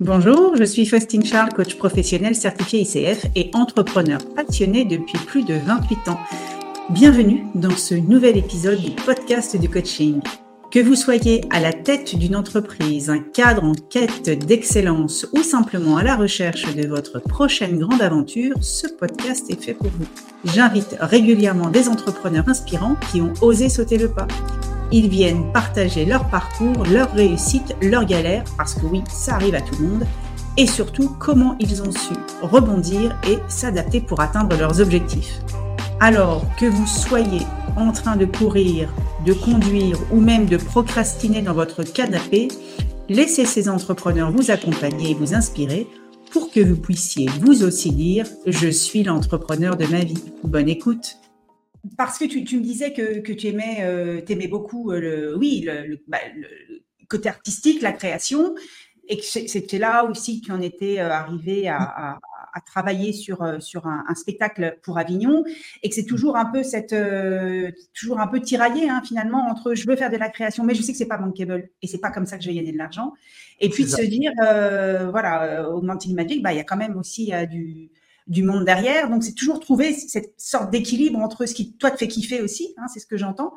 Bonjour, je suis Faustine Charles, coach professionnel certifié ICF et entrepreneur passionné depuis plus de 28 ans. Bienvenue dans ce nouvel épisode du podcast du coaching. Que vous soyez à la tête d'une entreprise, un cadre en quête d'excellence ou simplement à la recherche de votre prochaine grande aventure, ce podcast est fait pour vous. J'invite régulièrement des entrepreneurs inspirants qui ont osé sauter le pas. Ils viennent partager leur parcours, leur réussite, leurs galères, parce que oui, ça arrive à tout le monde, et surtout comment ils ont su rebondir et s'adapter pour atteindre leurs objectifs. Alors que vous soyez en train de courir, de conduire ou même de procrastiner dans votre canapé, laissez ces entrepreneurs vous accompagner et vous inspirer pour que vous puissiez vous aussi dire ⁇ Je suis l'entrepreneur de ma vie ⁇ Bonne écoute parce que tu, me disais que, tu aimais, euh, aimais beaucoup euh, le, oui, bah, le, côté artistique, la création, et que c'était là aussi que tu en étais euh, arrivé à, travailler sur, sur un, spectacle pour Avignon, et que c'est toujours un peu cette, toujours un peu tiraillé hein, finalement entre je veux faire de la création, mais je sais que c'est pas bankable et c'est pas comme ça que je vais gagner de l'argent, et puis de se dire voilà, Augmenting Magic, bah il y a quand même aussi du du monde derrière. Donc, c'est toujours trouver cette sorte d'équilibre entre ce qui, toi, te fait kiffer aussi, hein, c'est ce que j'entends.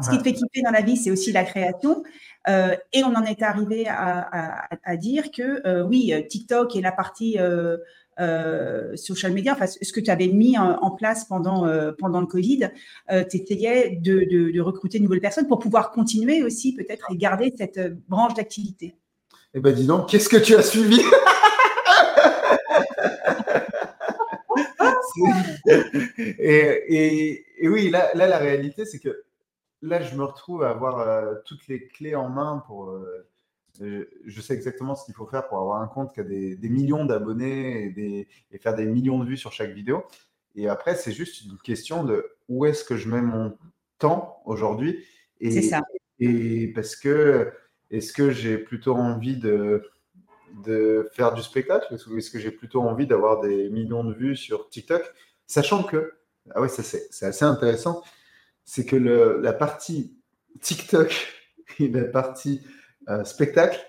Ce qui te fait kiffer dans la vie, c'est aussi la création. Euh, et on en est arrivé à, dire que, euh, oui, TikTok et la partie euh, social media, enfin, ce que tu avais mis en, place pendant, pendant le Covid, tu essayais de, de, recruter de nouvelles personnes pour pouvoir continuer aussi, peut-être, et garder cette branche d'activité. Eh ben, dis donc, qu'est-ce que tu as suivi? et, oui, là, la réalité, c'est que là, je me retrouve à avoir euh, toutes les clés en main pour. Euh, je sais exactement ce qu'il faut faire pour avoir un compte qui a des, millions d'abonnés et, faire des millions de vues sur chaque vidéo. Et après, c'est juste une question de où est-ce que je mets mon temps aujourd'hui. C'est ça. Et parce que est-ce que j'ai plutôt envie de de faire du spectacle est-ce que j'ai plutôt envie d'avoir des millions de vues sur TikTok Sachant que, ah ouais, c'est assez intéressant, c'est que la partie TikTok et la partie euh, spectacle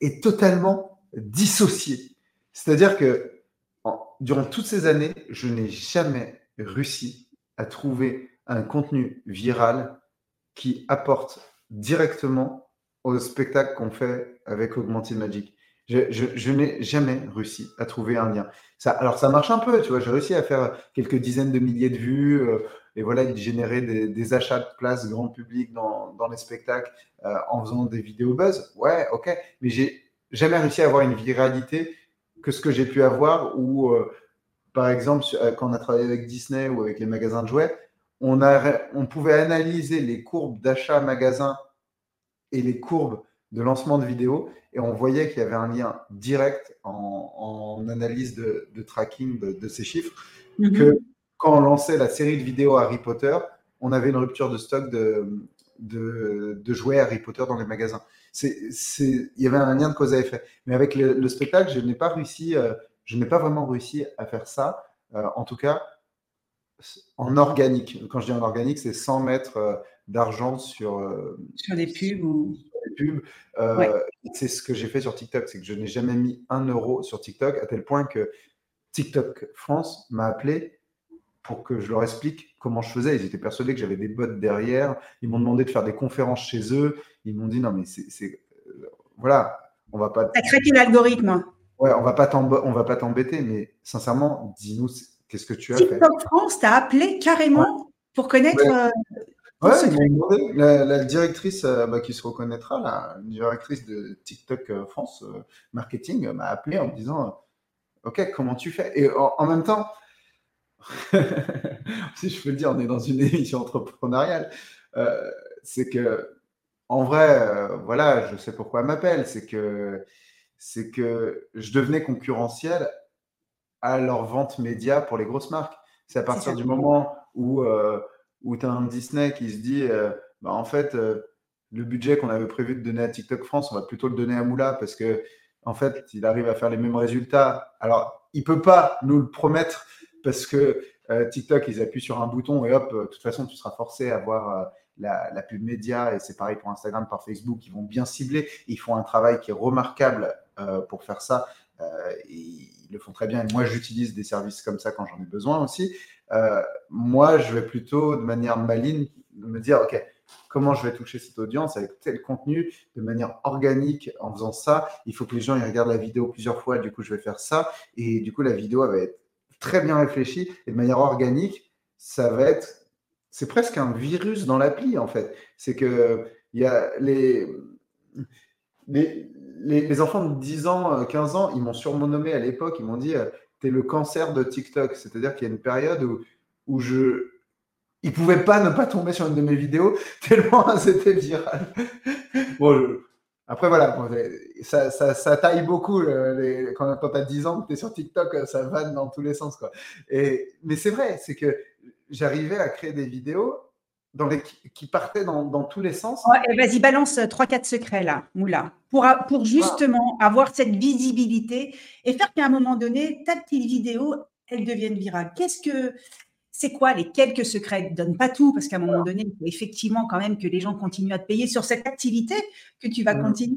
est totalement dissociée. C'est-à-dire que durant toutes ces années, je n'ai jamais réussi à trouver un contenu viral qui apporte directement au spectacle qu'on fait avec Augmented Magic. Je, n'ai jamais réussi à trouver un lien. Alors, ça marche un peu, tu vois. J'ai réussi à faire quelques dizaines de milliers de vues euh, et voilà, générer des, achats de places grand public dans, les spectacles euh, en faisant des vidéos buzz. Ouais, ok. Mais j'ai jamais réussi à avoir une viralité que ce que j'ai pu avoir où, euh, par exemple, quand on a travaillé avec Disney ou avec les magasins de jouets, on, a, on pouvait analyser les courbes d'achat magasin et les courbes de lancement de vidéos et on voyait qu'il y avait un lien direct en, analyse de, tracking de, ces chiffres, mhm. que quand on lançait la série de vidéos Harry Potter, on avait une rupture de stock de, de, jouets Harry Potter dans les magasins. il y avait un lien de cause à effet. Mais avec le, spectacle, je n'ai pas réussi, euh, je n'ai pas vraiment réussi à faire ça. Euh, en tout cas, en organique. Quand je dis en organique, c'est sans mettre euh, d'argent sur, sur des pubs ou pubs. Euh, c'est ce que j'ai fait sur TikTok, c'est que je n'ai jamais mis un euro sur TikTok, à tel point que TikTok France m'a appelé pour que je leur explique comment je faisais. Ils étaient persuadés que j'avais des bots derrière. Ils m'ont demandé de faire des conférences chez eux. Ils m'ont dit non, mais c'est. Euh, voilà, on va pas. T'as craqué l'algorithme. Ouais, on va pas on va pas t'embêter, mais sincèrement, dis-nous qu'est-ce que tu as TikTok fait? TikTok France t'a appelé carrément pour connaître. Euh, Ouais, la, directrice euh, bah, qui se reconnaîtra, la directrice de TikTok euh, France euh, Marketing, m'a appelé en me disant Ok, comment tu fais? Et en, même temps, si je peux le dire, on est dans une émission entrepreneuriale. c'est que, en vrai, voilà, je sais pourquoi elle m'appelle. C'est que, c'est que je devenais concurrentiel à leur vente média pour les grosses marques. C'est à partir du moment où où tu as un Disney qui se dit euh, bah, en fait, euh, le budget qu'on avait prévu de donner à TikTok France, on va plutôt le donner à Moula parce que en fait, il arrive à faire les mêmes résultats. Alors, il peut pas nous le promettre parce que euh, TikTok, ils appuient sur un bouton et hop, de toute façon, tu seras forcé à voir la, la, pub média et c'est pareil pour Instagram, par Facebook, ils vont bien cibler. Ils font un travail qui est remarquable pour faire ça. ils le font très bien. Et moi, j'utilise des services comme ça quand j'en ai besoin aussi. Moi, je vais plutôt, de manière maligne, me dire, OK, comment je vais toucher cette audience avec tel contenu de manière organique en faisant ça. Il faut que les gens ils regardent la vidéo plusieurs fois, du coup je vais faire ça. Et du coup la vidéo va être très bien réfléchie et de manière organique, ça va être, c'est presque un virus dans l'appli en fait. C'est que il y a les, les, les, enfants de 10 ans, 15 ans, ils m'ont surnommé à l'époque, ils m'ont dit, euh, tu le cancer de TikTok. C'est-à-dire qu'il y a une période où, où je, il pouvait pas ne pas tomber sur une de mes vidéos tellement c'était viral. bon, après voilà, ça, ça, taille beaucoup quand, tu as 10 ans, tu es sur TikTok, ça vanne dans tous les sens. Quoi. Et, mais c'est vrai, c'est que j'arrivais à créer des vidéos dans les, qui partaient dans, dans tous les sens. Vas-y, balance 3-4 secrets là, Moula, pour, pour justement avoir cette visibilité et faire qu'à un moment donné, ta petite vidéo, elle devienne virale. Qu'est-ce que c'est quoi les quelques secrets? Donne pas tout, parce qu'à un moment donné, il faut effectivement quand même que les gens continuent à te payer sur cette activité que tu vas mmh. continuer.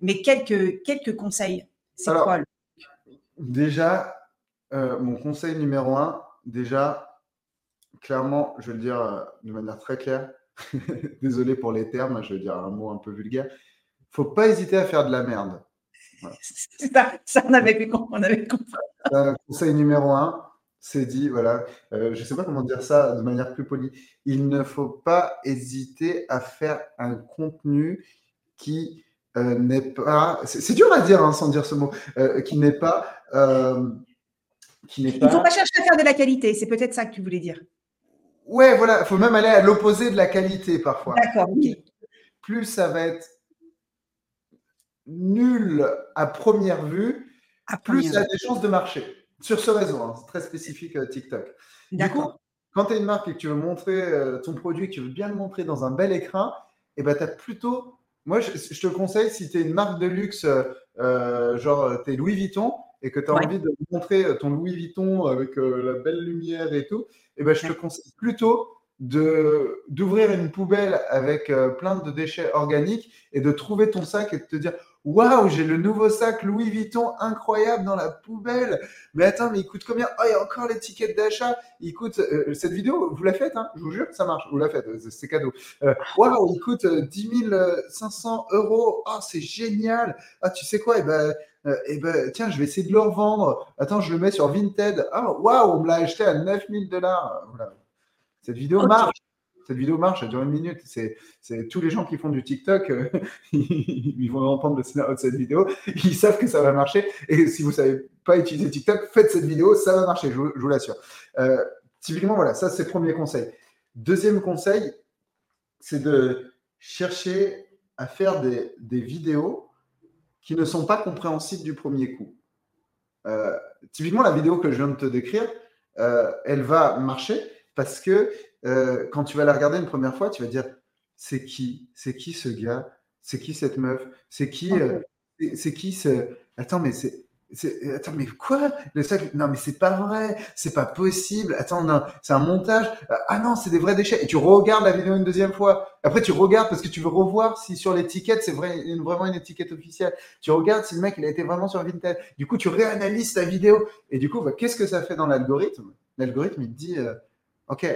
Mais quelques, quelques conseils, c'est quoi Déjà, euh, mon conseil numéro un, déjà, clairement, je vais le dire euh, de manière très claire, désolé pour les termes, je vais dire un mot un peu vulgaire, faut pas hésiter à faire de la merde. Ça, ça, on avait compris. conseil numéro un, c'est dit, voilà, euh, je ne sais pas comment dire ça de manière plus polie, il ne faut pas hésiter à faire un contenu qui euh, n'est pas, c'est dur à dire hein, sans dire ce mot, euh, qui n'est pas... qui n'est pas... Il ne faut pas chercher à faire de la qualité, c'est peut-être ça que tu voulais dire. Ouais, voilà, il faut même aller à l'opposé de la qualité parfois. D'accord, ok. Plus ça va être nul à première vue, plus ça a des chances de marcher. Sur ce réseau, hein, c'est très spécifique euh, TikTok. Du coup, quand tu es une marque et que tu veux montrer euh, ton produit, que tu veux bien le montrer dans un bel écran, et eh ben, tu as plutôt. Moi, je, te conseille, si tu es une marque de luxe, euh, genre tu es Louis Vuitton, et que tu as envie de montrer ton Louis Vuitton avec la belle lumière et tout, eh ben, je te conseille plutôt d'ouvrir une poubelle avec plein de déchets organiques et de trouver ton sac et de te dire Waouh, j'ai le nouveau sac Louis Vuitton incroyable dans la poubelle. Mais attends, mais il coûte combien? Oh, il y a encore l'étiquette d'achat. Il coûte. Euh, cette vidéo, vous la faites, hein Je vous jure, ça marche. Vous la faites, euh, c'est cadeau. Euh, waouh, il coûte 10 500 euros. Oh, c'est génial. Ah, tu sais quoi? Eh ben. eh ben, tiens, je vais essayer de le revendre. Attends, je le mets sur Vinted. Ah, waouh, on me l'a acheté à 9000 dollars. Cette vidéo marche cette vidéo marche, elle dure une minute. C'est, tous les gens qui font du TikTok, euh, ils vont entendre le scénario de cette vidéo, ils savent que ça va marcher. Et si vous ne savez pas utiliser TikTok, faites cette vidéo, ça va marcher, je vous, l'assure. Euh, typiquement, voilà, ça c'est le premier conseil. Deuxième conseil, c'est de chercher à faire des, vidéos qui ne sont pas compréhensibles du premier coup. Euh, typiquement, la vidéo que je viens de te décrire, elle va marcher parce que euh, quand tu vas la regarder une première fois, tu vas dire c'est qui? C'est qui ce gars? C'est qui cette meuf? C'est qui euh, C'est qui ce Attends, mais c'est Attends, mais quoi? Le sac Non, mais c'est pas vrai, c'est pas possible. Attends, non, c'est un montage. Ah non, c'est des vrais déchets. Et tu regardes la vidéo une deuxième fois. Après, tu regardes parce que tu veux revoir si sur l'étiquette, c'est vrai, vraiment une étiquette officielle. Tu regardes si le mec, il a été vraiment sur Vinted. Du coup, tu réanalyses ta vidéo. Et du coup, bah, qu'est-ce que ça fait dans l'algorithme? L'algorithme, il te dit, euh, OK,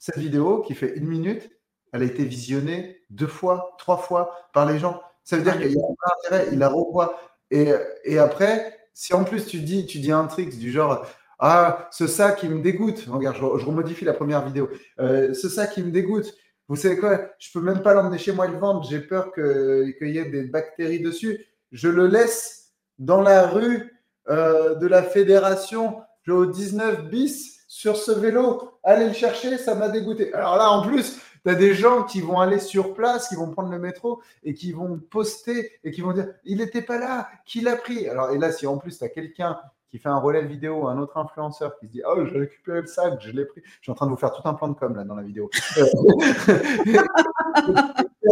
cette vidéo qui fait une minute, elle a été visionnée deux fois, trois fois par les gens. Ça veut dire qu'il y a un intérêt, il la revoit. Et, et, après, si en plus tu dis, tu dis un trick du genre Ah, ce sac qui me dégoûte, regarde, je, remodifie la première vidéo, euh, ce sac qui me dégoûte, vous savez quoi, je peux même pas l'emmener chez moi et le vendre, j'ai peur qu'il y ait des bactéries dessus. Je le laisse dans la rue euh, de la fédération, au 19 bis sur ce vélo, allez le chercher, ça m'a dégoûté. Alors là, en plus, tu as des gens qui vont aller sur place, qui vont prendre le métro et qui vont poster et qui vont dire il n'était pas là, qui l'a pris? Alors, et là, si en plus tu as quelqu'un qui fait un relais vidéo, un autre influenceur qui se dit Oh, j'ai récupéré le sac, je l'ai pris. Je suis en train de vous faire tout un plan de com là dans la vidéo.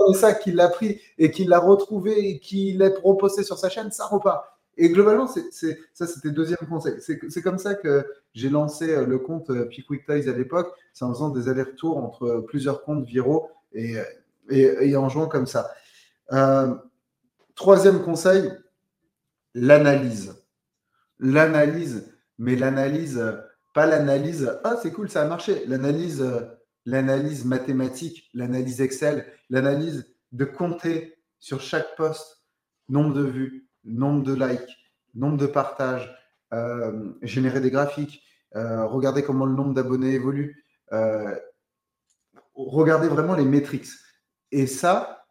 le sac qui l'a pris et qui l'a retrouvé et qui l'a reposté sur sa chaîne, ça repart. Et globalement, ça, c'était le deuxième conseil. C'est, comme ça que j'ai lancé euh, le compte euh, Pick Ties à l'époque. C'est en faisant des allers-retours entre euh, plusieurs comptes viraux et, et, en jouant comme ça. troisième conseil, l'analyse. L'analyse, mais l'analyse, pas l'analyse, ah c'est cool, ça a marché. L'analyse, l'analyse mathématique, l'analyse Excel, l'analyse de compter sur chaque poste nombre de vues, nombre de likes, nombre de partages, euh, générer des graphiques, euh, regarder comment le nombre d'abonnés évolue, euh, regarder vraiment les métriques. Et ça,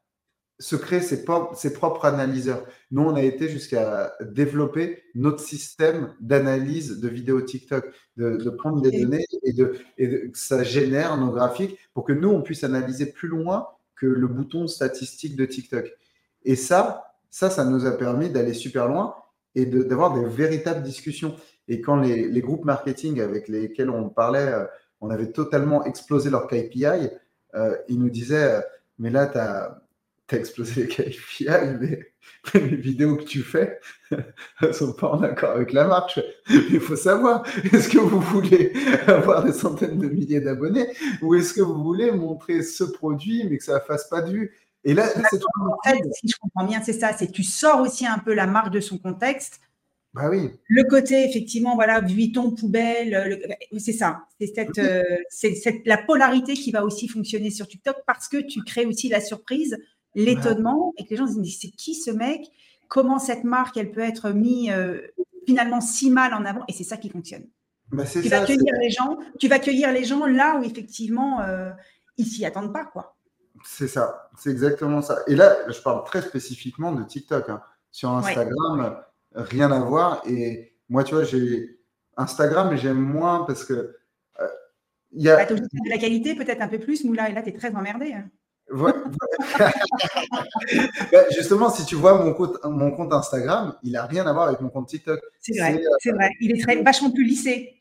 se créer ses, propres analyseurs. Nous, on a été jusqu'à développer notre système d'analyse de vidéos TikTok, de, prendre des données et, de, et que ça génère nos graphiques pour que nous, on puisse analyser plus loin que le bouton statistique de TikTok. Et ça, ça, ça nous a permis d'aller super loin et d'avoir des véritables discussions. Et quand les, groupes marketing avec lesquels on parlait, euh, on avait totalement explosé leur KPI, euh, ils nous disaient, mais là, tu as explosé les KPI, mais, les vidéos que tu fais ne sont pas en accord avec la marque. Il faut savoir, est-ce que vous voulez avoir des centaines de milliers d'abonnés ou est-ce que vous voulez montrer ce produit mais que ça ne fasse pas de vue? Et là, c'est En fait, si je comprends bien, c'est ça, c'est tu sors aussi un peu la marque de son contexte. Bah oui. Le côté, effectivement, voilà, Vuitton, poubelle, c'est ça. C'est cette, euh, cette, la polarité qui va aussi fonctionner sur TikTok parce que tu crées aussi la surprise l'étonnement et que les gens se disent c'est qui ce mec? Comment cette marque elle peut être mise euh, finalement si mal en avant? Et c'est ça qui fonctionne. Bah, tu vas accueillir les gens, tu vas accueillir les gens là où effectivement euh, ils s'y attendent pas quoi. C'est ça, c'est exactement ça. Et là, je parle très spécifiquement de TikTok. Hein. Sur Instagram, rien à voir. Et moi, tu vois, j'ai Instagram, j'aime moins parce que euh, il y a. Bah, de la qualité, peut-être un peu plus. Moula, et là, tu es très emmerdé. Hein. Bah, justement, si tu vois mon compte, mon compte Instagram, il n'a rien à voir avec mon compte TikTok. C'est vrai, c'est vrai. Il est très, vachement plus lissé.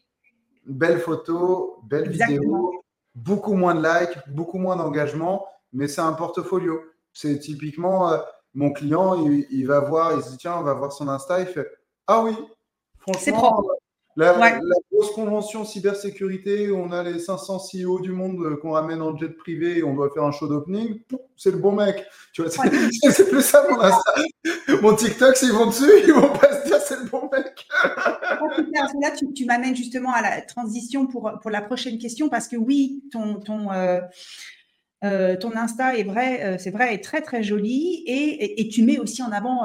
Belle photo, belle vidéo, beaucoup moins de likes, beaucoup moins d'engagement, mais c'est un portfolio. C'est typiquement euh, mon client, il, il, va voir, il se dit tiens, on va voir son Insta, il fait ah oui, franchement, la, grosse convention cybersécurité où on a les 500 CEO du monde euh, qu'on ramène en jet privé et on doit faire un show d'opening, c'est le bon mec. Tu vois, c'est plus ça mon Insta. Mon TikTok, s'ils vont dessus, ils vont pas se dire c'est le bon mec. Là, tu, m'amènes justement à la transition pour, pour la prochaine question parce que oui, ton, ton, euh, euh, ton Insta est vrai, c'est vrai, est très très joli et, et, tu mets aussi en avant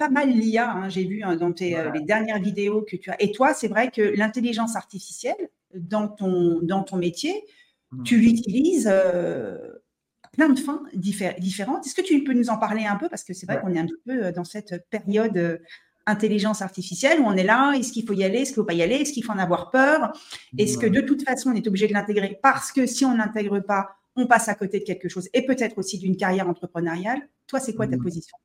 pas mal l'IA, hein, j'ai vu hein, dans tes, euh, les dernières vidéos que tu as. Et toi, c'est vrai que l'intelligence artificielle, dans ton, dans ton métier, mmh. tu l'utilises euh, plein de fins différentes. Est-ce que tu peux nous en parler un peu? Parce que c'est vrai qu'on est un petit peu euh, dans cette période intelligence artificielle. Où on est là, est-ce qu'il faut y aller, est-ce qu'il ne faut pas y aller, est-ce qu'il faut en avoir peur? Est-ce que de toute façon, on est obligé de l'intégrer? Parce que si on n'intègre pas, on passe à côté de quelque chose et peut-être aussi d'une carrière entrepreneuriale Toi, c'est quoi ta mmh. position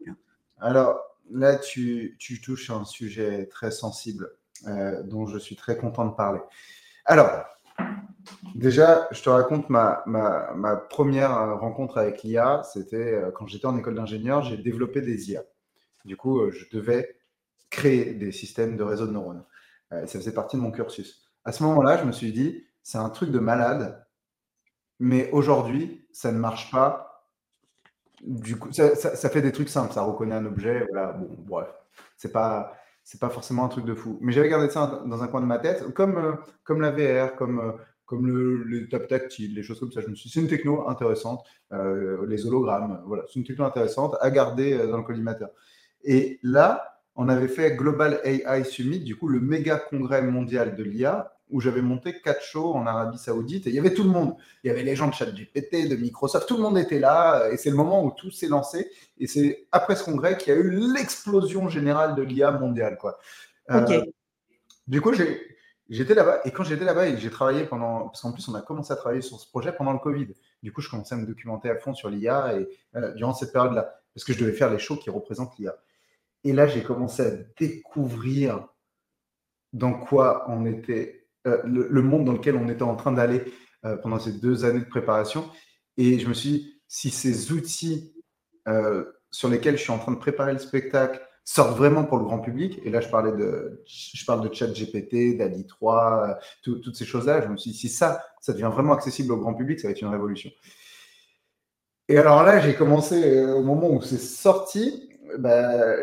Alors, là, tu, touches à un sujet très sensible euh, dont je suis très content de parler. Alors, déjà, je te raconte ma, première rencontre avec l'IA. C'était euh, quand j'étais en école d'ingénieur, j'ai développé des IA. Du coup, euh, je devais créer des systèmes de réseau de neurones. ça faisait partie de mon cursus. À ce moment-là, je me suis dit, c'est un truc de malade, mais aujourd'hui, ça ne marche pas du coup, ça, fait des trucs simples. Ça reconnaît un objet. Voilà. Bon, bref. C'est pas, c'est pas forcément un truc de fou. Mais j'avais gardé ça dans un coin de ma tête, comme, euh, comme la VR, comme, euh, comme le, le tap tactile, les choses comme ça. Je me suis c'est une techno intéressante. Euh, les hologrammes, voilà. C'est une techno intéressante à garder dans le collimateur. Et là, on avait fait Global AI Summit, du coup, le méga congrès mondial de l'IA où j'avais monté quatre shows en Arabie Saoudite et il y avait tout le monde. Il y avait les gens de ChatGPT, de Microsoft, tout le monde était là et c'est le moment où tout s'est lancé. Et c'est après ce congrès qu'il y a eu l'explosion générale de l'IA mondiale. Quoi. Euh, du coup, j'étais là-bas et quand j'étais là-bas et j'ai travaillé pendant, parce qu'en plus on a commencé à travailler sur ce projet pendant le Covid. Du coup, je commençais à me documenter à fond sur l'IA et euh, durant cette période-là, parce que je devais faire les shows qui représentent l'IA. Et là, j'ai commencé à découvrir dans quoi on était euh, le, monde dans lequel on était en train d'aller euh, pendant ces deux années de préparation. Et je me suis dit, si ces outils euh, sur lesquels je suis en train de préparer le spectacle sortent vraiment pour le grand public, et là je parlais de, je parle de ChatGPT, DALI 3, toutes ces choses-là, je me suis dit, si ça, ça devient vraiment accessible au grand public, ça va être une révolution. Et alors là, j'ai commencé au moment où c'est sorti, bah,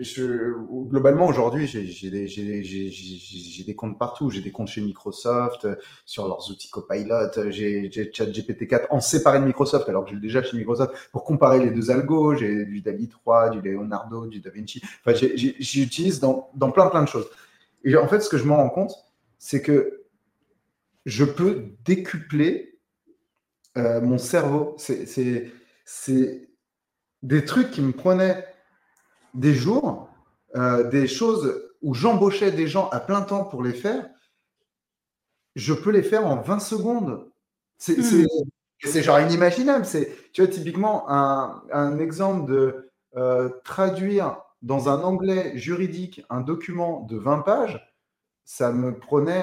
je, globalement, aujourd'hui, j'ai des, comptes partout. J'ai des comptes chez Microsoft, sur leurs outils Copilot. J'ai ChatGPT4 en séparé de Microsoft, alors que j'ai déjà chez Microsoft, pour comparer les deux algos. J'ai du DALI 3, du Leonardo, du DaVinci. Enfin, j'utilise dans, dans plein, plein de choses. Et en fait, ce que je me rends compte, c'est que je peux décupler euh, mon cerveau. C'est des trucs qui me prenaient des jours, euh, des choses où j'embauchais des gens à plein temps pour les faire. Je peux les faire en 20 secondes. C'est hmm. genre inimaginable. C'est, tu vois, typiquement, un, un exemple de euh, traduire dans un anglais juridique un document de 20 pages, ça me prenait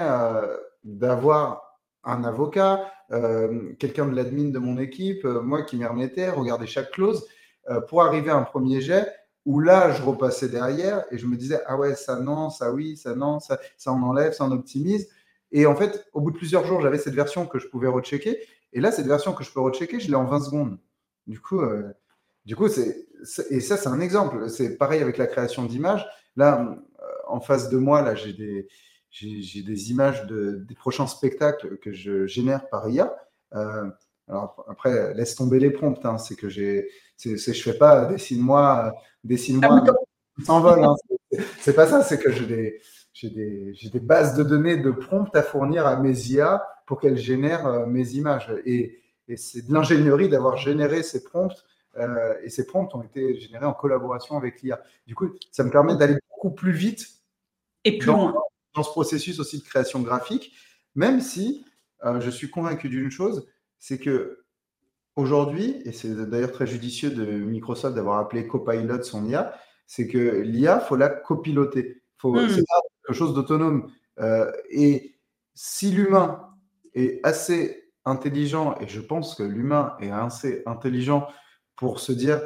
d'avoir un avocat, euh, quelqu'un de l'admin de mon équipe, euh, moi qui m'y remettais, regarder chaque clause euh, pour arriver à un premier jet où là, je repassais derrière et je me disais, ah ouais, ça non, ça oui, ça non, ça, ça on enlève, ça on optimise. Et en fait, au bout de plusieurs jours, j'avais cette version que je pouvais rechecker. Et là, cette version que je peux rechecker, je l'ai en 20 secondes. Du coup, du coup c'est, et ça, c'est un exemple. C'est pareil avec la création d'images. Là, en face de moi, là, j'ai des, j'ai des images de, des prochains spectacles que je génère par IA. Euh, alors après, laisse tomber les prompts. Hein, c'est que j'ai, c'est, je fais pas dessine-moi, dessine-moi, ah, s'envole. Hein, c'est pas ça. C'est que j'ai des, j'ai des, des, bases de données de prompts à fournir à mes IA pour qu'elles génèrent euh, mes images. Et, et c'est de l'ingénierie d'avoir généré ces prompts. Euh, et ces prompts ont été générés en collaboration avec l'IA. Du coup, ça me permet d'aller beaucoup plus vite. Et plus loin dans ce processus aussi de création graphique, même si euh, je suis convaincu d'une chose, c'est que aujourd'hui, et c'est d'ailleurs très judicieux de Microsoft d'avoir appelé Copilot son IA, c'est que l'IA, faut la copiloter. Faut, hmm. C'est quelque chose d'autonome. Euh, et si l'humain est assez intelligent, et je pense que l'humain est assez intelligent pour se dire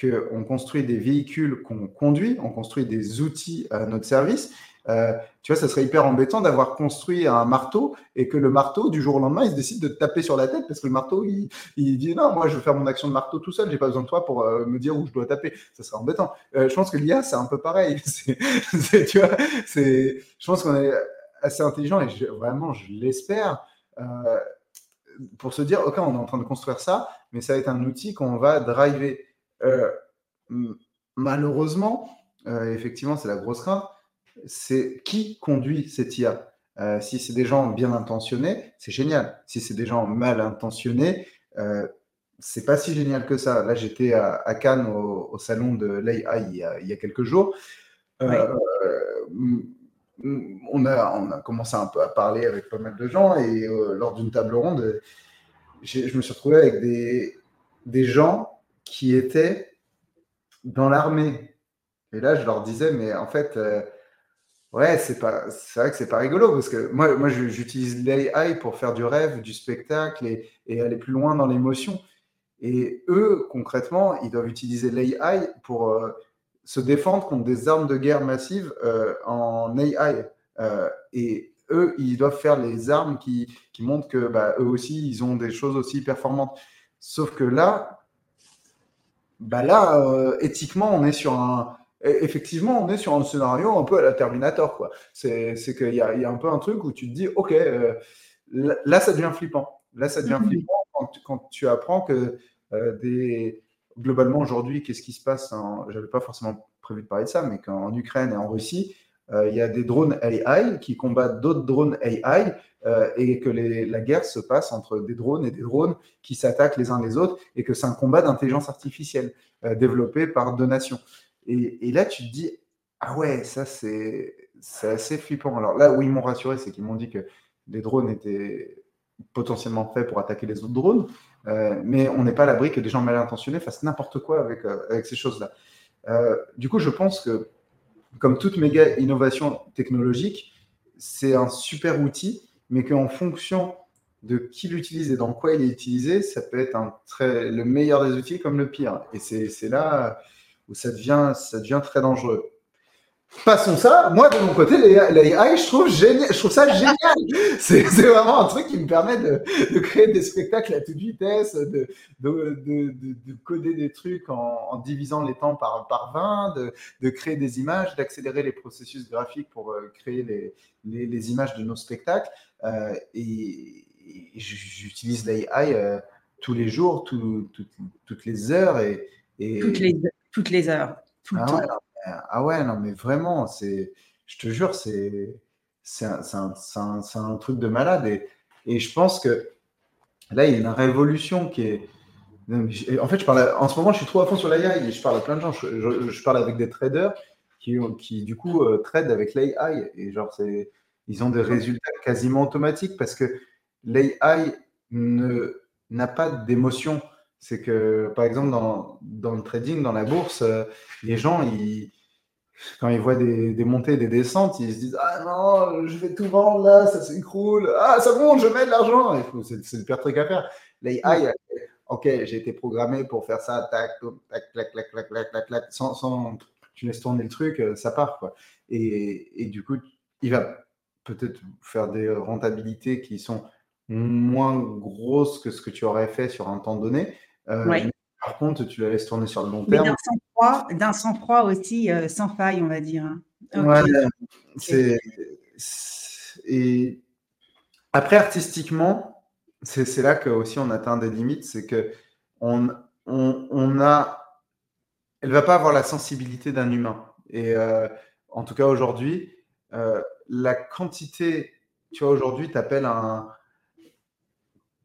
qu'on construit des véhicules qu'on conduit, on construit des outils à notre service, euh, tu vois, ça serait hyper embêtant d'avoir construit un marteau et que le marteau, du jour au lendemain, il se décide de taper sur la tête parce que le marteau, il, dit non, moi, je veux faire mon action de marteau tout seul, j'ai pas besoin de toi pour euh, me dire où je dois taper. Ça serait embêtant. Euh, je pense que l'IA, c'est un peu pareil. tu vois, c'est, je pense qu'on est assez intelligent et vraiment, je l'espère. pour se dire, OK, on est en train de construire ça, mais ça va être un outil qu'on va driver. malheureusement, effectivement, c'est la grosse crainte c'est qui conduit cette IA. Euh, si c'est des gens bien intentionnés, c'est génial. Si c'est des gens mal intentionnés, euh, c'est pas si génial que ça. Là, j'étais à, Cannes au, salon de l'AI il, il, y a quelques jours. Euh, on, a, on, a, commencé un peu à parler avec pas mal de gens et lors d'une table ronde, je me suis retrouvé avec des, des gens qui étaient dans l'armée. Et là, je leur disais, mais en fait, Ouais, c'est pas, c'est vrai que c'est pas rigolo parce que moi, moi j'utilise l'AI pour faire du rêve, du spectacle et, aller plus loin dans l'émotion. Et eux, concrètement, ils doivent utiliser l'AI pour euh, se défendre contre des armes de guerre massives euh, en AI. Euh, et eux, ils doivent faire les armes qui, montrent que bah, eux aussi, ils ont des choses aussi performantes. Sauf que là, bah là, éthiquement, on est sur un, effectivement, on est sur un scénario un peu à la Terminator. quoi. C'est qu'il y, y a, un peu un truc où tu te dis, OK, euh, là, ça devient flippant. Là, ça devient mhm. flippant quand, tu apprends que euh, des... globalement, aujourd'hui, qu'est-ce qui se passe Je n'avais pas forcément prévu de parler de ça, mais qu'en Ukraine et en Russie, euh, il y a des drones AI qui combattent d'autres drones AI et que la guerre se passe entre des drones et des drones qui s'attaquent les uns les autres et que c'est un combat d'intelligence artificielle développé par deux nations. Et, là, tu te dis, ah ouais, ça, c'est assez flippant. Alors là où ils m'ont rassuré, c'est qu'ils m'ont dit que les drones étaient potentiellement faits pour attaquer les autres drones, euh, mais on n'est pas à l'abri que des gens mal intentionnés fassent n'importe quoi avec, euh, ces choses-là. Euh, du coup, je pense que, comme toute méga innovation technologique, c'est un super outil, mais qu'en fonction de qui l'utilise et dans quoi il est utilisé, ça peut être le meilleur des outils comme le pire. Et c'est là où ça devient, ça devient très dangereux. passons ça. Moi, de mon côté, l'AI, je trouve génial, je trouve ça génial. C'est vraiment un truc qui me permet de, de, créer des spectacles à toute vitesse, de, de, de coder des trucs en, en, divisant les temps par, par 20, de, créer des images, d'accélérer les processus graphiques pour euh, créer les, les, les images de nos spectacles. Euh, et, j'utilise l'AI euh, tous les jours, tout, toutes les heures. Et, et... Toutes, les, toutes les heures. Tout ah, ouais, ah ouais, non, mais vraiment, c'est, je te jure, c'est, c'est un, un, un, truc de malade. Et, et, je pense que là, il y a une révolution qui est. En fait, je parle en ce moment, je suis trop à fond sur l'AI et je parle à plein de gens. Je, je, parle avec des traders qui, qui du coup, euh, trade avec l'AI. Et genre, c'est, ils ont des résultats quasiment automatiques parce que l'AI n'a pas d'émotion. C'est que, par exemple, dans, dans, le trading, dans la bourse, euh, les gens, ils, quand ils voient des, des, montées, des descentes, ils se disent Ah non, je vais tout vendre là, ça s'écroule. Ah, ça monte, je mets de l'argent. C'est le pire truc à faire. L'AI, ok, j'ai été programmé pour faire ça, tac, tac, tac, tac, tac, tac, tac, tac, sans, sans, tu laisses tourner le truc, euh, ça part. Quoi. Et, et du coup, il va peut-être faire des rentabilités qui sont moins grosses que ce que tu aurais fait sur un temps donné. Euh, par contre, tu la laisses tourner sur le long terme. D'un sang-froid aussi, euh, sans faille, on va dire. Hein. Et après, artistiquement, c'est là que aussi on atteint des limites, c'est que on, on, on, a, elle va pas avoir la sensibilité d'un humain. Et euh, en tout cas aujourd'hui, la quantité, tu vois, aujourd'hui, tu appelles un,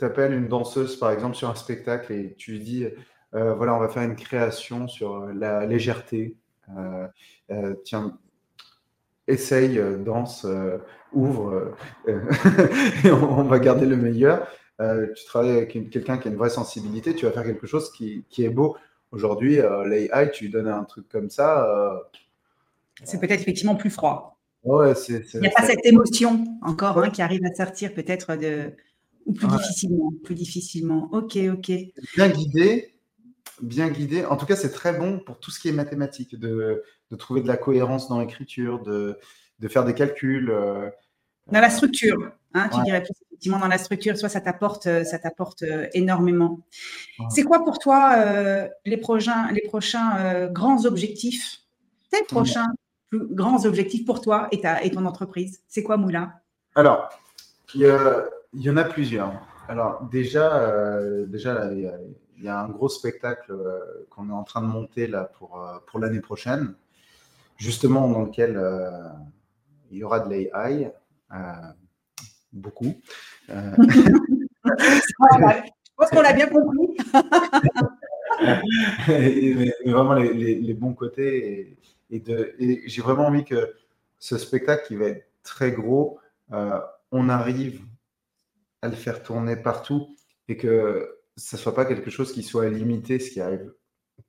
appelles une danseuse, par exemple, sur un spectacle et tu lui dis, euh, voilà, on va faire une création sur la légèreté. Euh, euh, tiens, essaye, danse, ouvre, et on, va garder le meilleur. tu travailles avec quelqu'un qui a une vraie sensibilité, tu vas faire quelque chose qui, qui est beau. Aujourd'hui, l'AI, tu lui donnes un truc comme ça. c'est peut-être effectivement plus froid. Ouais, Il n'y a pas cette émotion encore hein, qui arrive à sortir peut-être de ou plus difficilement, plus difficilement. Ok, ok. Bien guidé, bien guidé. En tout cas, c'est très bon pour tout ce qui est mathématique, de, de trouver de la cohérence dans l'écriture, de, de, faire des calculs. Euh, dans la structure, hein, tu dirais plus effectivement dans la structure, soit ça t'apporte, euh, ça t'apporte euh, énormément. C'est quoi pour toi les prochains, les prochains grands objectifs, tes prochains plus grands objectifs pour toi et, ta, et ton entreprise C'est quoi Moula? Alors, il y, en a plusieurs. Alors déjà, euh, déjà il, y a, un gros spectacle euh, qu'on est en train de monter là pour, euh, pour l'année prochaine, justement dans lequel il y aura de l'AI, beaucoup. Je pense qu'on l'a bien compris. mais, vraiment les, les, bons côtés. Et, et, j'ai vraiment envie que ce spectacle qui va être très gros, on arrive à le faire tourner partout et que ça soit pas quelque chose qui soit limité, ce qui arrive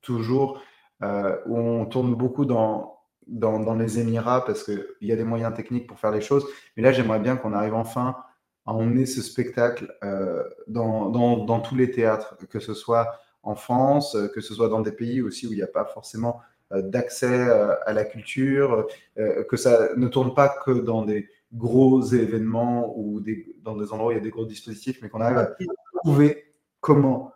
toujours, euh, où on tourne beaucoup dans, dans, les Émirats parce qu'il y a des moyens techniques pour faire les choses. Mais là, j'aimerais bien qu'on arrive enfin à emmener ce spectacle euh, dans, dans, dans, tous les théâtres, que ce soit en France, que ce soit dans des pays aussi où il n'y a pas forcément euh, d'accès à la culture, que ça ne tourne pas que dans des gros événements ou des, dans des endroits où il y a des gros dispositifs, mais qu'on arrive à trouver comment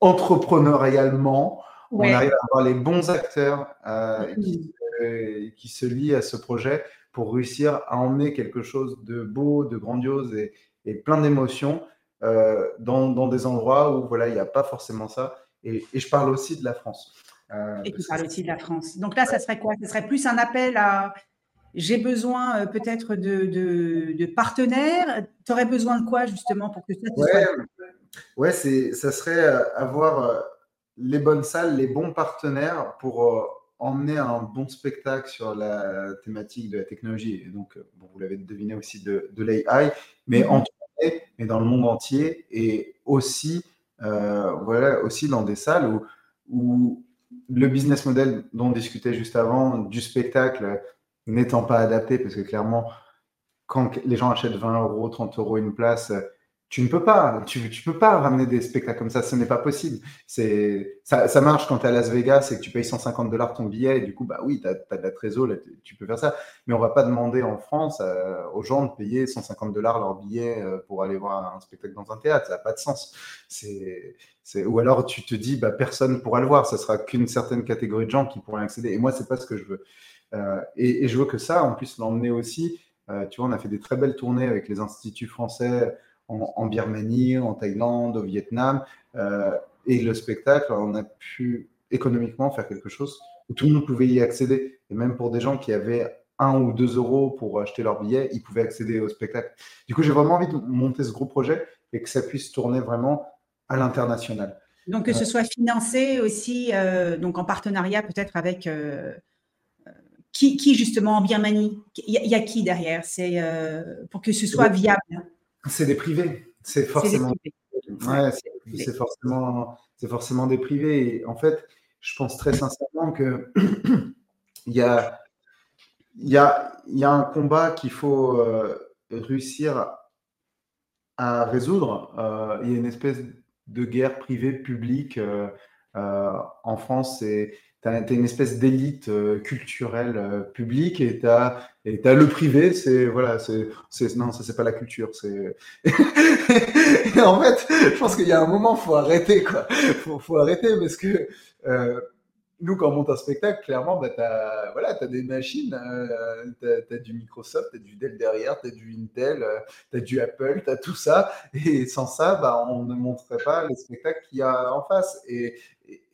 entrepreneurialement on arrive à avoir les bons acteurs euh, qui, qui, se lient à ce projet pour réussir à emmener quelque chose de beau, de grandiose et, et plein d'émotions euh, dans, dans, des endroits où voilà il n'y a pas forcément ça. Et, et, je parle aussi de la France. Euh, et tu parles aussi de la France. Donc là, ça serait quoi? Ce serait plus un appel à j'ai besoin euh, peut-être de, de, partenaires. Tu aurais besoin de quoi justement pour que ça ouais, ouais c'est, ça serait euh, avoir euh, les bonnes salles, les bons partenaires pour emmener un bon spectacle sur la thématique de la technologie. Et donc, bon, vous l'avez deviné aussi de, de l'AI, mais mm-hmm. en mais dans le monde entier et aussi, voilà, aussi dans des salles où, où le business model dont on discutait juste avant, du spectacle, n'étant pas adapté, parce que clairement, quand les gens achètent 20 euros, 30 euros une place, tu ne peux pas, tu, ne peux pas ramener des spectacles comme ça, ce n'est pas possible. C'est, ça, marche quand tu es à Las Vegas et que tu payes 150 dollars ton billet, et du coup, bah oui, tu as, de la trésorerie, tu peux faire ça. Mais on va pas demander en France euh, aux gens de payer 150 dollars leur billet euh, pour aller voir un spectacle dans un théâtre, ça n'a pas de sens. C'est, ou alors tu te dis, bah, personne ne pourra le voir, ça sera qu'une certaine catégorie de gens qui pourraient accéder. Et moi, c'est pas ce que je veux. Euh, et, et, je veux que ça, on puisse l'emmener aussi. tu vois, on a fait des très belles tournées avec les instituts français en, Birmanie, en Thaïlande, au Vietnam. Euh, et le spectacle, on a pu économiquement faire quelque chose où tout le monde pouvait y accéder. Et même pour des gens qui avaient un ou deux euros pour acheter leur billet, ils pouvaient accéder au spectacle. Du coup, j'ai vraiment envie de monter ce gros projet et que ça puisse tourner vraiment à l'international. Donc, que ce soit financé aussi, euh, donc en partenariat peut-être avec euh, qui, qui, justement en Birmanie Il y, a qui derrière? C'est pour que ce soit viable? C'est des privés. C'est forcément. Ouais, c'est forcément, c'est forcément des privés. Et en fait, je pense très sincèrement que il y a, il y a, il y a un combat qu'il faut euh, réussir à résoudre. Euh, il y a une espèce de guerre privée publique euh, en France. C'est tu as, une espèce d'élite euh, culturelle euh, publique et tu as, le privé, c'est voilà, c'est non, ça c'est pas la culture, en fait, je pense qu'il y a un moment faut arrêter quoi, faut, arrêter parce que euh, nous, quand on monte un spectacle, clairement, bah, tu as, voilà, as des machines, euh, tu as, du Microsoft, tu as du Dell derrière, tu as du Intel, euh, tu as du Apple, tu as tout ça. Et sans ça, bah, on ne montrerait pas le spectacle qu'il y a en face. Et,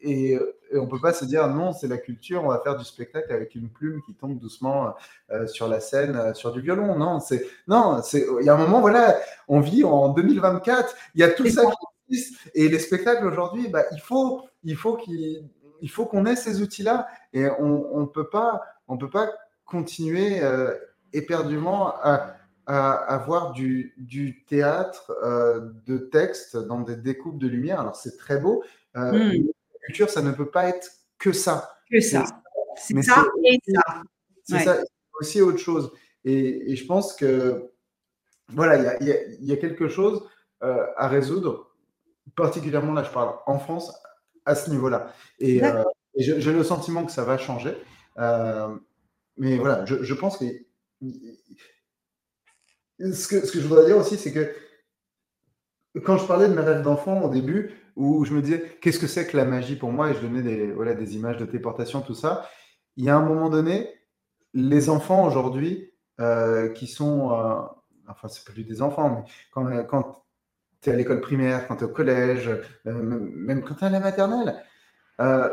et, on ne peut pas se dire non, c'est la culture, on va faire du spectacle avec une plume qui tombe doucement euh, sur la scène, sur du violon. Non, c'est non, c'est il y a un moment, voilà, on vit en 2024, il y a tout ça qui existe. Et les spectacles aujourd'hui, bah, il faut, il faut qu'ils il faut qu'on ait ces outils-là et on ne peut pas, on peut pas continuer euh, éperdument à, avoir du, théâtre euh, de texte dans des découpes de lumière. Alors c'est très beau. Euh, hmm. Culture, ça ne peut pas être que ça. Que ça. C'est ça et ça. C'est ça. aussi autre chose. Et, je pense que voilà, il y, y a, quelque chose à résoudre. Particulièrement là, je parle en France, à ce niveau-là. Et, euh, j'ai le sentiment que ça va changer. Euh, mais voilà, je, pense que ce, que ce que je voudrais dire aussi, c'est que quand je parlais de mes rêves d'enfant au début, où je me disais qu'est-ce que c'est que la magie pour moi, et je donnais des, voilà, des images de téléportation, tout ça, il y a un moment donné, les enfants aujourd'hui euh, qui sont, enfin, c'est plus des enfants, mais quand, tu es à l'école primaire, quand tu es au collège, euh, même quand tu es à la maternelle, euh,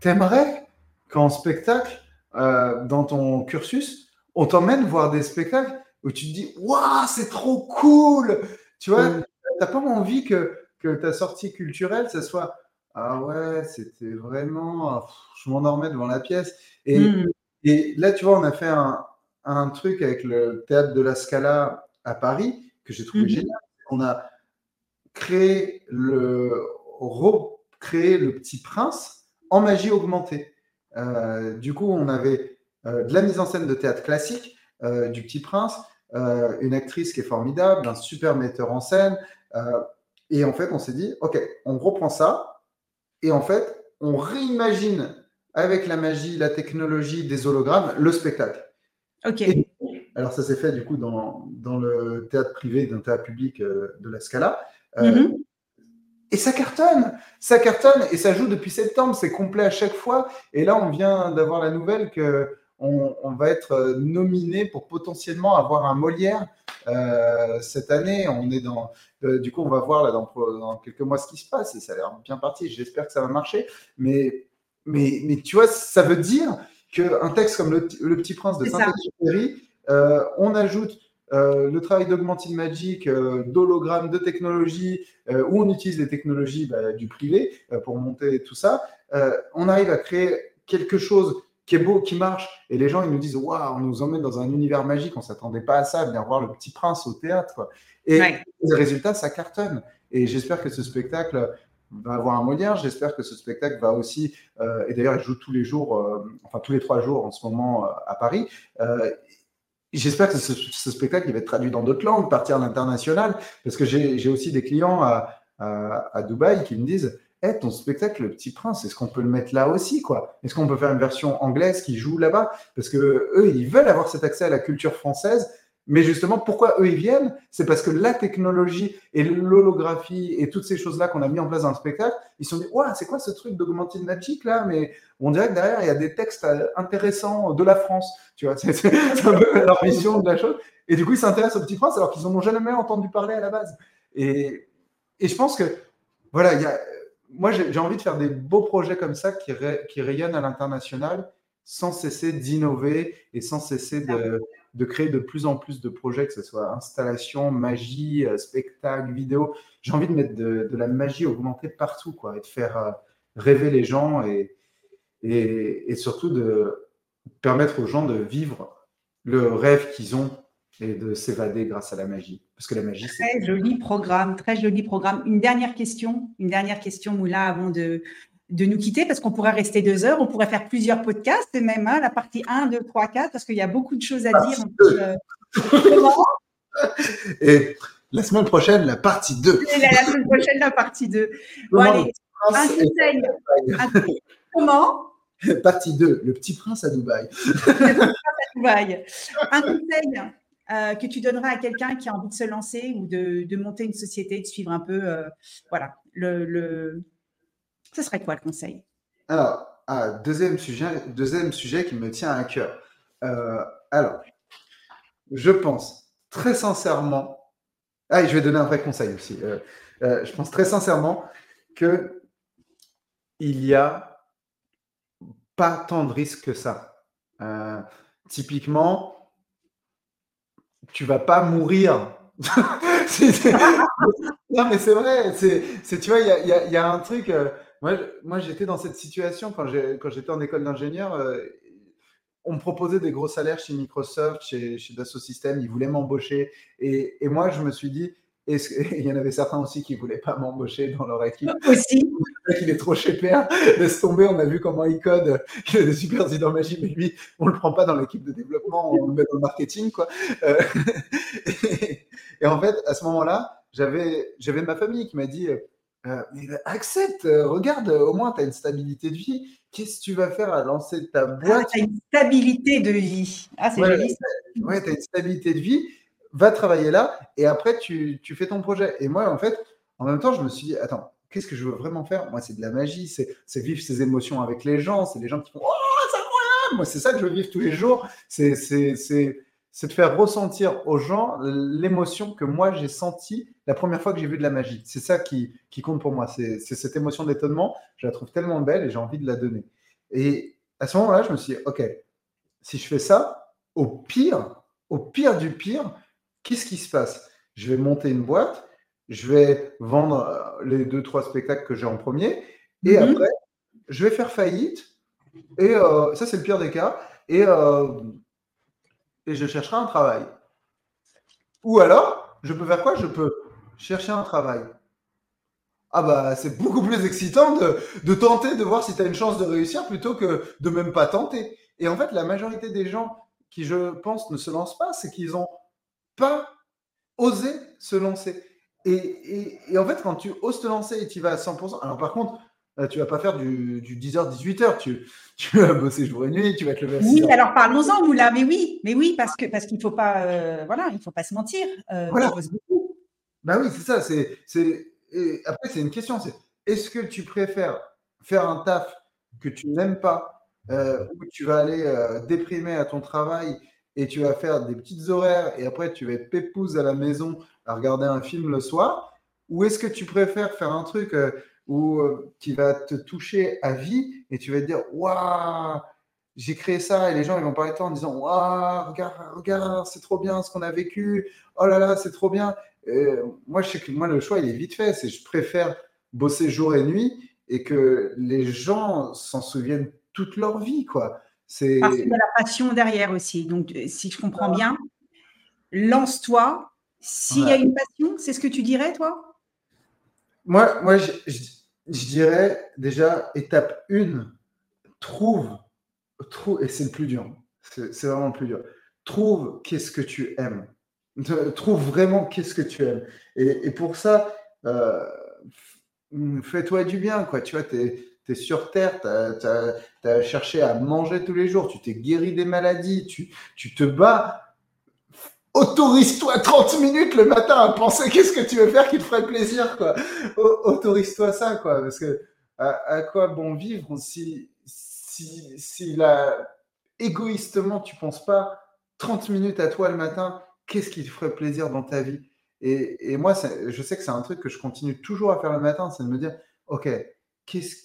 tu aimerais qu'en spectacle, euh, dans ton cursus, on t'emmène voir des spectacles où tu te dis Waouh, c'est trop cool! Tu vois? N'as pas envie que, que ta sortie culturelle, ce soit Ah ouais, c'était vraiment. Je m'endormais devant la pièce. Et, mm. et, là, tu vois, on a fait un, un, truc avec le théâtre de la Scala à Paris que j'ai trouvé mm-hmm. génial on a créé le, recréé le petit prince en magie augmentée. Euh, du coup, on avait euh, de la mise en scène de théâtre classique euh, du petit prince, une actrice qui est formidable, un super metteur en scène. et en fait, on s'est dit, OK, on reprend ça. Et en fait, on réimagine avec la magie, la technologie des hologrammes, le spectacle. OK. Alors, ça s'est fait du coup dans, dans le théâtre privé d'un théâtre public euh, de la Scala. Euh, mhm. Et ça cartonne, ça cartonne et ça joue depuis septembre, c'est complet à chaque fois. Et là, on vient d'avoir la nouvelle que on, va être euh, nominé pour potentiellement avoir un Molière cette année. On est dans, du coup, on va voir là dans, quelques mois ce qui se passe et ça a l'air bien parti. J'espère que ça va marcher, mais, mais, mais tu vois, ça veut dire qu'un texte comme le, Petit Prince de Saint-Exupéry euh, on ajoute euh, le travail d'Augmented Magic, euh, d'hologramme, de technologie, où on utilise les technologies bah, du privé pour monter tout ça, on arrive à créer quelque chose qui est beau, qui marche, et les gens ils nous disent waouh, on nous emmène dans un univers magique, on s'attendait pas à ça, venir voir le Petit Prince au théâtre. Et les résultats, ça cartonne. Et j'espère que ce spectacle va avoir un Molière. J'espère que ce spectacle va aussi, et d'ailleurs, il joue tous les jours, enfin tous les trois jours en ce moment à Paris j'espère que ce, spectacle il va être traduit dans d'autres langues, partir à l'international, parce que j'ai aussi des clients à, à, Dubaï qui me disent hey, ton spectacle, Le Petit Prince, est-ce qu'on peut le mettre là aussi quoi? Est-ce qu'on peut faire une version anglaise qui joue là-bas? Parce que eux, ils veulent avoir cet accès à la culture française mais justement, pourquoi eux, ils viennent? C'est parce que la technologie et l'holographie et toutes ces choses-là qu'on a mis en place dans le spectacle, ils se sont dit, ouais, c'est quoi ce truc d'augmented magic là? Mais on dirait que derrière, il y a des textes euh, intéressants de la France. Tu vois, c'est un peu leur vision de la chose. Et du coup, ils s'intéressent au Petit Prince alors qu'ils n'en ont jamais entendu parler à la base. Et, et je pense que, voilà, il y a, moi, j'ai envie de faire des beaux projets comme ça qui, qui rayonnent à l'international sans cesser d'innover et sans cesser de de créer de plus en plus de projets, que ce soit installation, magie, euh, spectacle, vidéo. J'ai envie de mettre de, la magie augmentée partout, quoi, et de faire euh, rêver les gens et, et, surtout de permettre aux gens de vivre le rêve qu'ils ont et de s'évader grâce à la magie. Parce que la magie, c'est. Très joli programme, très joli programme. Une dernière question, une dernière question, Moula, avant de, de nous quitter parce qu'on pourrait rester deux heures, on pourrait faire plusieurs podcasts, même hein, la partie 1, 2, 3, 4, parce qu'il y a beaucoup de choses à dire. Euh, et la semaine prochaine, la partie 2. la, semaine prochaine, la partie 2. Bon, allez, un conseil. Comment? Partie 2, le petit prince à Dubaï. le petit prince à Dubaï. Un conseil euh, que tu donneras à quelqu'un qui a envie de se lancer ou de, monter une société, de suivre un peu euh, voilà, le ce serait quoi le conseil? Alors, ah, deuxième, sujet, deuxième sujet qui me tient à cœur. Euh, alors, je pense très sincèrement, ah, je vais donner un vrai conseil aussi. Je pense très sincèrement que il y a pas tant de risques que ça. typiquement, tu vas pas mourir. non, mais c'est vrai. C'est, tu vois, il y a, un truc. Moi, j'étais dans cette situation quand j'étais en école d'ingénieur. Euh, on me proposait des gros salaires chez Microsoft, chez, chez Dassault Systèmes. Ils voulaient m'embaucher. Et, moi, je me suis dit, il y en avait certains aussi qui ne voulaient pas m'embaucher dans leur équipe. Aussi. Il est trop chez père. Laisse tomber, on a vu comment il code. Il a des super idées en magie, mais lui, on ne le prend pas dans l'équipe de développement, on le met dans le marketing. Quoi. Euh, et, en fait, à ce moment-là, j'avais ma famille qui m'a dit euh, accepte, euh, regarde, au moins tu as une stabilité de vie. Qu'est-ce que tu vas faire à lancer ta ah, boîte Tu as une stabilité de vie. Ah, c'est joli. Ouais, tu as une stabilité de vie. Va travailler là et après tu, tu, fais ton projet. Et moi, en fait, en même temps, je me suis dit, attends, qu'est-ce que je veux vraiment faire? Moi, c'est de la magie, c'est vivre ses émotions avec les gens, c'est les gens qui font Oh, c'est incroyable Moi, c'est ça que je veux vivre tous les jours. C'est c'est de faire ressentir aux gens l'émotion que moi j'ai sentie la première fois que j'ai vu de la magie. C'est ça qui, compte pour moi. C'est cette émotion d'étonnement. Je la trouve tellement belle et j'ai envie de la donner. Et à ce moment-là, je me suis dit, OK, si je fais ça, au pire, au pire du pire, qu'est-ce qui se passe? Je vais monter une boîte, je vais vendre euh, les deux, trois spectacles que j'ai en premier, et mhm. après, je vais faire faillite. Et euh, ça, c'est le pire des cas. Et euh, et je chercherai un travail. Ou alors, je peux faire quoi? Je peux chercher un travail. Ah bah c'est beaucoup plus excitant de, tenter, de voir si tu as une chance de réussir plutôt que de même pas tenter. Et en fait, la majorité des gens qui, je pense, ne se lancent pas, c'est qu'ils n'ont pas osé se lancer. Et, et, en fait, quand tu oses te lancer et tu vas à 100%, alors par contre, euh, tu vas pas faire du, 10h, 18h. Tu, tu, vas bosser jour et nuit, tu vas te lever Oui, alors parlons-en, Moula. Mais oui, mais oui, parce que parce qu'il faut pas, euh, voilà, il faut pas se mentir. Euh, voilà. Bah oui, c'est ça. C'est, c'est, après, c'est une question. C'est est-ce que tu préfères faire un taf que tu n'aimes pas, où tu vas aller déprimer à ton travail et tu vas faire des petites horaires et après tu vas être pépouse à la maison à regarder un film le soir, ou est-ce que tu préfères faire un truc ou euh, qui va te toucher à vie et tu vas te dire Waouh, j'ai créé ça et les gens ils vont parler de toi en disant Waouh, regarde, regarde, c'est trop bien ce qu'on a vécu, oh là là, c'est trop bien. moi, je sais que moi, le choix il est vite fait, c'est je préfère bosser jour et nuit et que les gens s'en souviennent toute leur vie, quoi. C'est parce qu'il y a la passion derrière aussi. Donc, euh, si je comprends bien, lance-toi. S'il y a une passion, c'est ce que tu dirais, toi? Moi, moi je, dirais déjà, étape 1, trouve, trouve et c'est le plus dur. C'est vraiment le plus dur. trouve qu'est-ce que tu aimes. Trouve vraiment qu'est-ce que tu aimes. Et, pour ça, euh, fais-toi du bien. Quoi. Tu vois, tu es, sur Terre, tu as, cherché à manger tous les jours, tu t'es guéri des maladies, tu, tu te bats. Autorise-toi 30 minutes le matin à penser qu'est-ce que tu veux faire qui te ferait plaisir. Autorise-toi ça. Quoi, parce que à, quoi bon vivre si, si, si la, égoïstement tu penses pas 30 minutes à toi le matin, qu'est-ce qui te ferait plaisir dans ta vie? Et, moi, je sais que c'est un truc que je continue toujours à faire le matin, c'est de me dire, OK, qu'est-ce,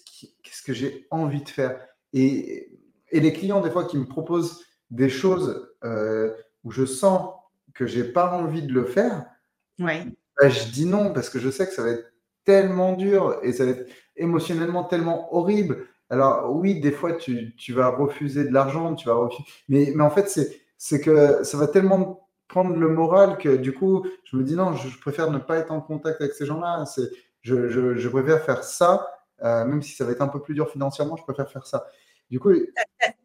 que j'ai envie de faire et, les clients, des fois, qui me proposent des choses euh, où je sens que j'ai pas envie de le faire, ouais. Bah, je dis non parce que je sais que ça va être tellement dur et ça va être émotionnellement tellement horrible. Alors oui, des fois, tu, vas refuser de l'argent, tu vas refuser... mais, mais en fait, c'est, que ça va tellement prendre le moral que du coup, je me dis non, je, préfère ne pas être en contact avec ces gens-là. C'est, je, je, préfère faire ça, euh, même si ça va être un peu plus dur financièrement, je préfère faire ça. Du coup, tu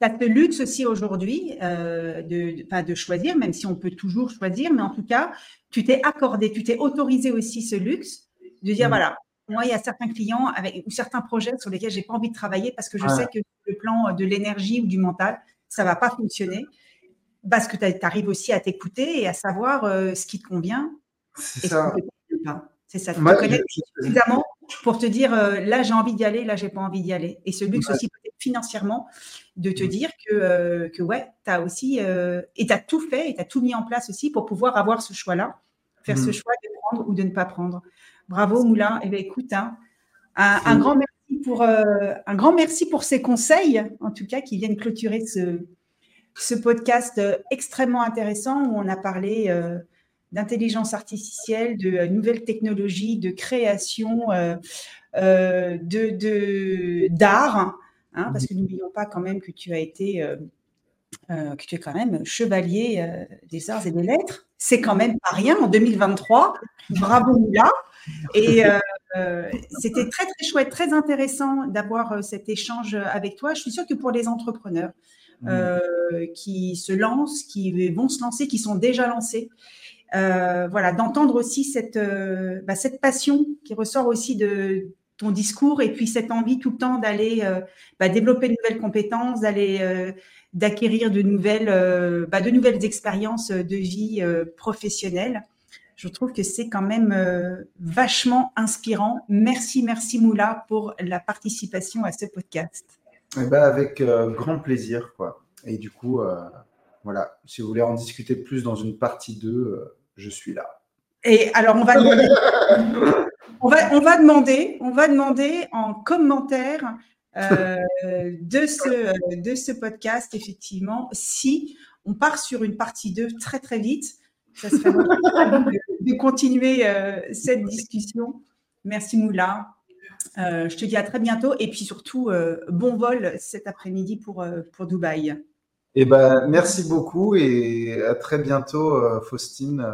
as ce luxe aussi aujourd'hui euh, de, de choisir, même si on peut toujours choisir, mais en tout cas, tu t'es accordé, tu t'es autorisé aussi ce luxe de dire mmh. voilà, moi, il y a certains clients avec, ou certains projets sur lesquels j'ai pas envie de travailler parce que je sais que le plan de l'énergie ou du mental, ça va pas fonctionner parce que tu arrives aussi à t'écouter et à savoir euh, ce qui te convient. C'est ça. C'est ça. Tu te connais suffisamment pour te dire euh, là, j'ai envie d'y aller, là, j'ai pas envie d'y aller. Et ce luxe aussi, peut-être financièrement, de te mm. dire que, euh, que ouais, tu as aussi, et tu as tout fait, et tu as tout mis en place aussi pour pouvoir avoir ce choix-là, faire ce mm. choix de prendre ou de ne pas prendre. Bravo, Moulin. Et eh bien, écoute, hein, un, un, grand merci pour, un grand merci pour ces conseils, en tout cas, qui viennent clôturer ce, ce podcast euh, extrêmement intéressant où on a parlé euh, d'intelligence artificielle, de euh, nouvelles technologies, de création, de d'art, hein, parce que n'oublions pas quand même que tu as été que tu es quand même chevalier des arts et des lettres. C'est quand même pas rien en 2023. Bravo Moula. Et c'était très très chouette, très intéressant d'avoir cet échange avec toi. Je suis sûre que pour les entrepreneurs. Euh, qui se lancent, qui vont se lancer, qui sont déjà lancés. Euh, voilà, d'entendre aussi cette, euh, bah, cette passion qui ressort aussi de ton discours et puis cette envie tout le temps d'aller bah, développer de nouvelles compétences, d'aller d'acquérir de nouvelles, bah, de nouvelles expériences de vie professionnelle. Je trouve que c'est quand même vachement inspirant. Merci, merci Moula pour la participation à ce podcast. Eh ben, avec euh, grand plaisir. Quoi. Et du coup, euh, voilà, si vous voulez en discuter plus dans une partie 2, euh, je suis là. Et alors, on va demander, on va, on va demander, on va demander en commentaire de, ce, de ce podcast, effectivement, si on part sur une partie 2 très, très vite. Ça serait de, de continuer cette discussion. Merci Moula. Euh, je te dis à très bientôt et puis surtout, euh, bon vol cet après-midi pour, euh, pour Dubaï. Eh ben, merci beaucoup et à très bientôt, Faustine,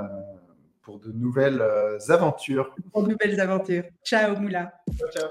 pour de nouvelles aventures. Pour de nouvelles aventures. Ciao, Moula. Ciao, ciao.